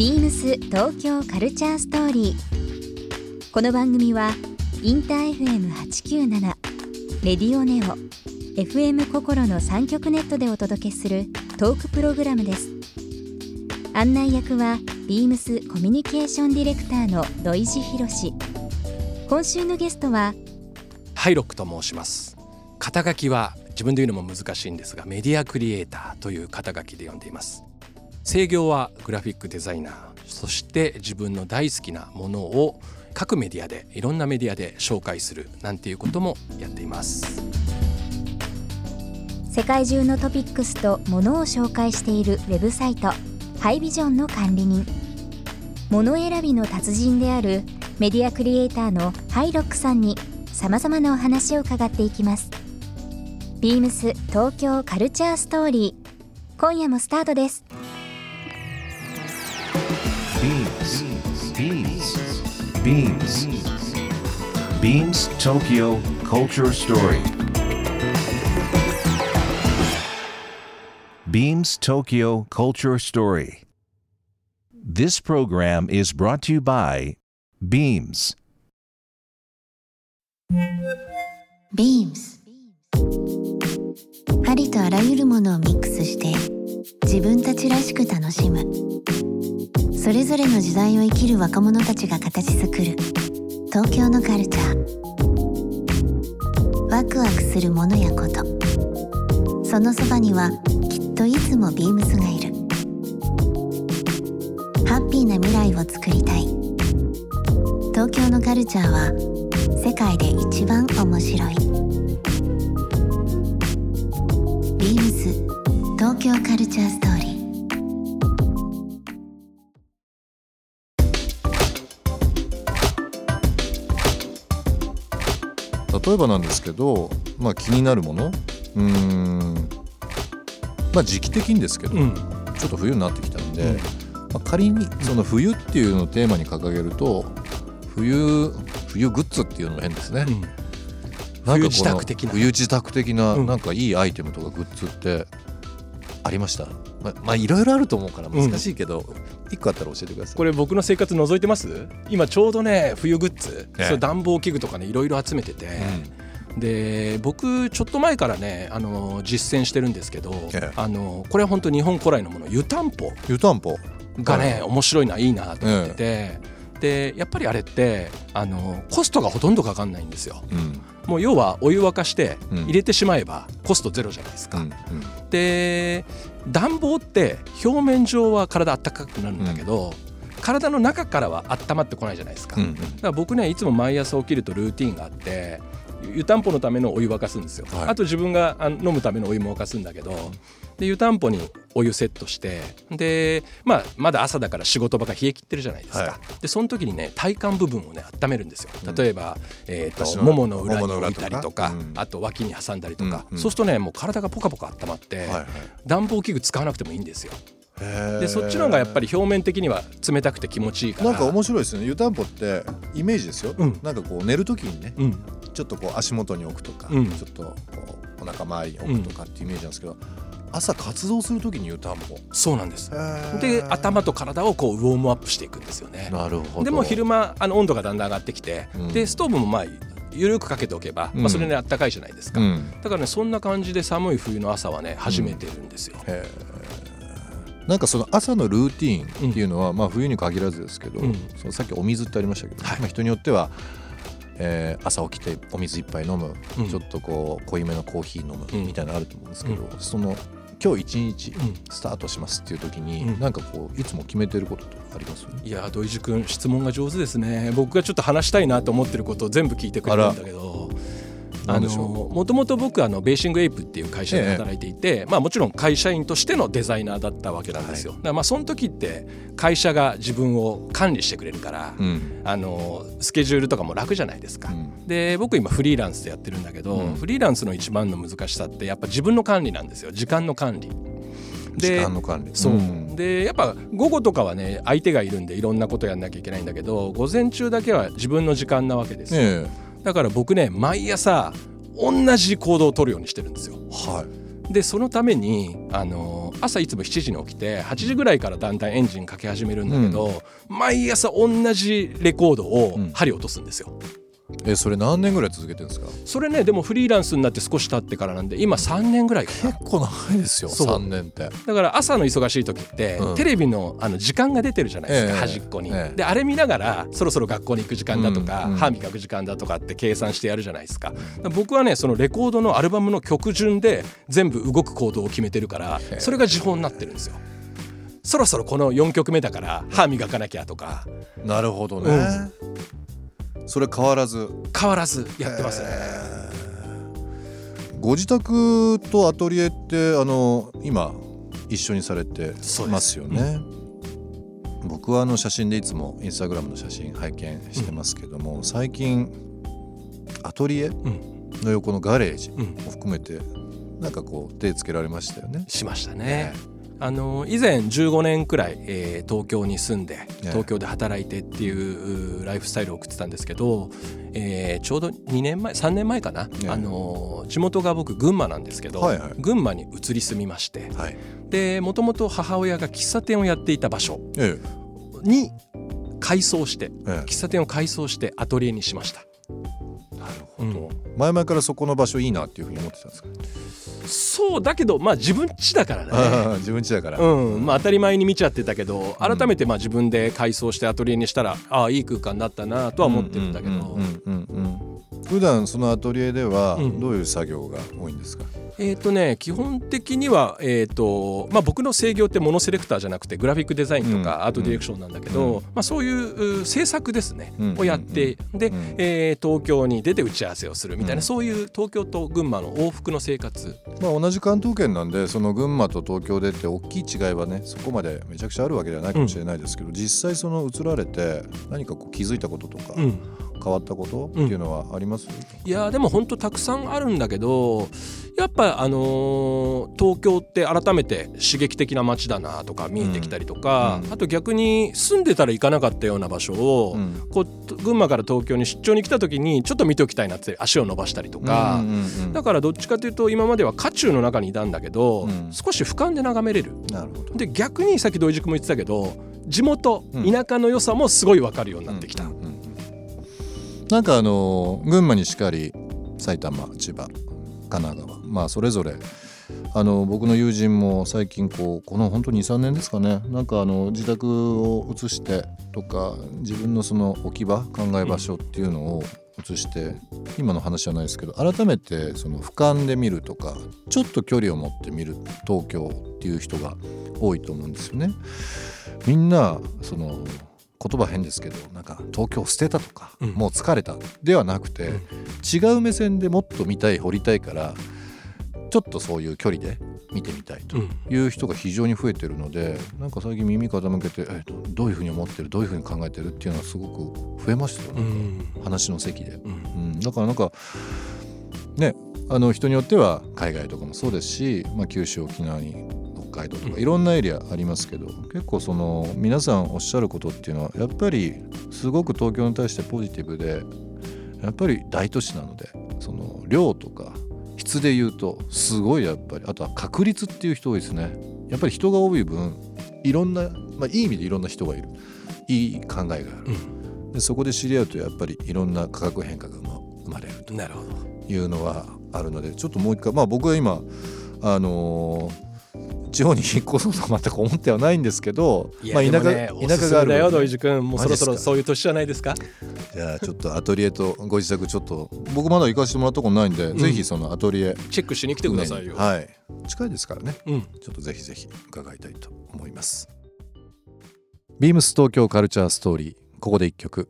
ビームス東京カルチャーストーリー。この番組はインター FM897 レディオネオ FM 心の三極ネットでお届けするトークプログラムです。案内役はビームスコミュニケーションディレクターの土井博志。今週のゲストはハイロックと申します肩書きは自分で言うのも難しいんですがメディアクリエイターという肩書きで呼んでいます制業はグラフィックデザイナー。そして自分の大好きなものを各メディアでいろんなメディアで紹介するなんていうこともやっています。世界中のトピックスとものを紹介しているウェブサイトハイビジョンの管理人。物選びの達人であるメディアクリエイターのハイロックさんにさまざまなお話を伺っていきます。ビームス東京カルチャーストーリー。今夜もスタートです。BeamsTokyo Culture Story. Beams Tokyo Culture Story. This program is brought to you by Beams. Beams ありとあらゆるものをミックスして自分たちらしく楽しむそれぞれの時代を生きる若者たちが形作る東京のカルチャー。ワクワクするものやこと。そのそばにはきっといつもビームスがいる。ハッピーな未来をつくりたい。東京のカルチャーは世界で一番面白い。ビームス東京カルチャーストーリー。例えばなんですけど、まあ、気になるものうーんまあ時期的にですけど、うん。ちょっと冬になってきたんで、うん。まあ、仮にその冬っていうのをテーマに掲げると冬冬グッズっていうのも変ですね、うん。冬自宅的な。冬自宅的なうん。なんかいいアイテムとかグッズってありました？ままあいろいろあると思うから難しいけど、一個あったら教えてください。これ僕の生活覗いてます？今ちょうどね冬グッズ、ええ。そう暖房器具とかねいろいろ集めてて、で僕ちょっと前からねあの実践してるんですけど、ええ。あのこれは本当日本古来のもの湯たんぽ。湯たんぽ。がね、はい面白いないいなと思ってて、でやっぱりあれってあのコストがほとんどかかんないんですよ。うんもう要はお湯沸かしてうん。入れてしまえばコストゼロじゃないですか、うんで暖房って表面上は体あったかくなるんだけど、体の中からは温まってこないじゃないですか、うんうん。だから僕ねいつも毎朝起きるとルーティンがあって湯たんぽのためのお湯沸かすんですよ、はい。あと自分が飲むためのお湯も沸かすんだけどで湯たんぽにお湯セットしてで、まあ、まだ朝だから仕事場が冷え切ってるじゃないですか、はでその時にね体幹部分をね温めるんですよ。例えば、えー、足のとももの裏に置いたりとかうんあと脇に挟んだりとか、うん。うんそうするとねもう体がポカポカ温まって、はいはい。暖房器具使わなくてもいいんですよ。でそっちの方がやっぱり表面的には冷たくて気持ちいいから。なんか面白いですね。湯たんぽってイメージですよ、うん。なんかこう寝る時にねうん。ちょっとこう足元に置くとか、うん。ちょっとこうお腹周りに置くとかっていうイメージなんですけど、朝活動する時に湯たんぽそうなんです。で頭と体をこうウォームアップしていくんですよね。なるほど。でも昼間あの温度がだんだん上がってきて、うん。でストーブもまあ緩くかけておけば、うん。まあ、それねあったかいじゃないですか、うん。だからねそんな感じで寒い冬の朝はね始めてるんですよ、へー。なんかその朝のルーティーンっていうのは、まあ冬に限らずですけど、うん。そのさっきお水ってありましたけど、はい。まあ、人によっては、えー朝起きてお水いっぱい飲む、うん。ちょっとこう濃いめのコーヒー飲むうん。みたいなのあると思うんですけど、うその今日一日うん。スタートしますっていう時に、うん。なんかこういつも決めてることとかあります？いやー土井地君質問が上手ですね。僕がちょっと話したいなと思ってることを全部聞いてくれるんだけどもともと僕あのベーシングエイプっていう会社で働いていて、まあ、もちろん会社員としてのデザイナーだったわけなんですよ、だからまあその時って会社が自分を管理してくれるから、うん。あのスケジュールとかも楽じゃないですか、うん。で僕今フリーランスでやってるんだけど、うん。フリーランスの一番の難しさってやっぱ自分の管理なんですよ。時間の管理。時間の管理。そう、ん。でやっぱ午後とかはね相手がいるんでいろんなことやんなきゃいけないんだけど午前中だけは自分の時間なわけですよ、ねだから僕ね毎朝同じ行動を取るようにしてるんですよ。えはい。でそのためにあの朝いつも7時に起きて8時ぐらいからだんだんエンジンかけ始めるんだけど、毎朝同じレコードを針落とすんですよ。えそれ何年ぐらい続けてるんですか？それねでもフリーランスになって少し経ってからなんで今3年ぐらい結構長いですよそう。3年って。だから朝の忙しい時って、うん。テレビのあの時間が出てるじゃないですか、ええ。端っこに、ええ。であれ見ながらそろそろ学校に行く時間だとか、うん。うん。歯磨く時間だとかって計算してやるじゃないですか。僕はねそのレコードのアルバムの曲順で全部動く行動を決めてるからえそれが時報になってるんですよ。そろそろこの4曲目だから歯磨かなきゃとか。なるほどね、それ変わらず？変わらずやってますね。ご自宅とアトリエってあの今一緒にされてますよね？僕はあの写真でいつもインスタグラムの写真拝見してますけども、最近アトリエうん。の横のガレージうん。を含めてなんかこう手つけられましたよね？しましたね。あの以前15年くらい、えー東京に住んでえ東京で働いてっていううライフスタイルを送ってたんですけど、えーちょうど2年前3年前かな、えあの地元が僕群馬なんですけど、はいはい群馬に移り住みましてはい。でもともと母親が喫茶店をやっていた場所えに改装してええ喫茶店を改装してアトリエにしました。えなるほうんど。前々からそこの場所いいなっていうふうに思ってたんですか？そうだけどまあ自分家だからね。自分家だから。うんまあ、当たり前に見ちゃってたけど改めてまあ自分で改装してアトリエにしたらああいい空間になったなとは思ってるんだけど、うんうんうんうん普段そのアトリエではうんどういう作業が多いんですか？えっ、とね基本的には、えーとまあ、僕の制御ってモノセレクターじゃなくてグラフィックデザインとうん。かアートディレクションなんだけど、うん。まあ、そういうう制作ですね、うんをやって、で、うん。えー東京に出て打ち合わせをするみたいな、うん。そういう東京と群馬の往復の生活。まあ同じ関東圏なんでその群馬と東京でって大きい違いはねそこまでめちゃくちゃあるわけではないかもしれないですけど、実際その移られて何かこう気づいたこととか、うん変わったことっていうのはあります、いやーでも本当たくさんあるんだけどやっぱあのー東京って改めて刺激的な街だなとか見えてきたりとか、うん。うんあと逆に住んでたら行かなかったような場所を、うん。こう群馬から東京に出張に来た時にちょっと見ておきたいなって足を伸ばしたりとか、うんうんうんだからどっちかというと今までは渦中の中にいたんだけど、うん。少し俯瞰で眺めれる。なるほど。で逆にさっき土井塾も言ってたけど地元うん。田舎の良さもすごい分かるようになってきた。なんかあの群馬にしかり埼玉千葉神奈川まあそれぞれあの僕の友人も最近こうこの本当に23年ですかねなんかあの自宅を移してとか自分のその置き場考え場所っていうのを移して、今の話じゃないですけど改めてその俯瞰で見るとかちょっと距離を持って見る東京っていう人が多いと思うんですよね。みんなその言葉変ですけどなんか東京捨てたとか、うん。もう疲れたではなくて、違う目線でもっと見たい掘りたいからちょっとそういう距離で見てみたいとうん。いう人が非常に増えてるのでなんか最近耳傾けて、えどどういうふうに思ってるどういうふうに考えてるっていうのはすごく増えましたよ。うね、ん話の席で、うん。うん、だからなんかねあの人によっては海外とかもそうですし、まあ、九州沖縄に北海道とかうんいろんなエリアありますけど、結構その皆さんおっしゃることっていうのはやっぱりすごく東京に対してポジティブでやっぱり大都市なのでその量とか質で言うとすごいやっぱりあとは確率っていう人多いですね。やっぱり人が多い分いろんな、まあ、いい意味でいろんな人がいる。いい考えがある。うん。でそこで知り合うとやっぱりいろんな価格変化が生まれるとなるほど。いうのはあるのでちょっともう一回まあ僕は今あのー地方に引っ越そうとは全く思ってはないんですけどまあ、田舎ね田舎があるだよ分土井君。もうそろそろそういう年じゃないですか？じゃあちょっとアトリエとご自宅ちょっと僕まだ行かせてもらったことないんで、ん。ぜひそのアトリエチェックしに来てくださいよ、はい。近いですからね。うん、ちょっとぜひぜひ伺いたいと思います。ビームス東京カルチャーストーリーここで一曲。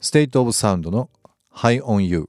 State of Sound の High on You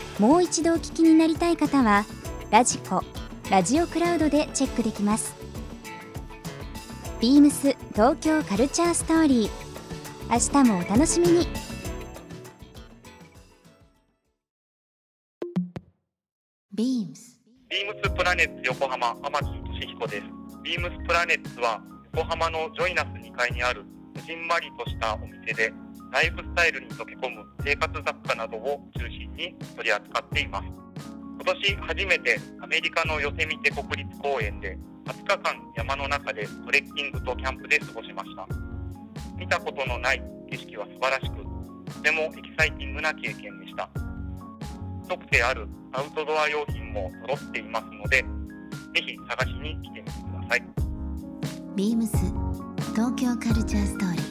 もう一度お聞きになりたい方はラジコラジオクラウドでチェックできます。ビームス東京カルチャーストーリー。明日もお楽しみに。ビームス。ビームスプラネッツ横浜天地俊彦です。ビームスプラネッツは横浜のジョイナス2階にあるこじんまりとしたお店でライフスタイルに溶け込む生活雑貨などを中心に取り扱っています。今年初めてアメリカのヨセミテ国立公園で20日間山の中でトレッキングとキャンプで過ごしました。見たことのない景色は素晴らしく、とてもエキサイティングな経験でした。特性あるアウトドア用品も揃っていますので、ぜひ探しに来てみてください。ビームス東京カルチャーストーリー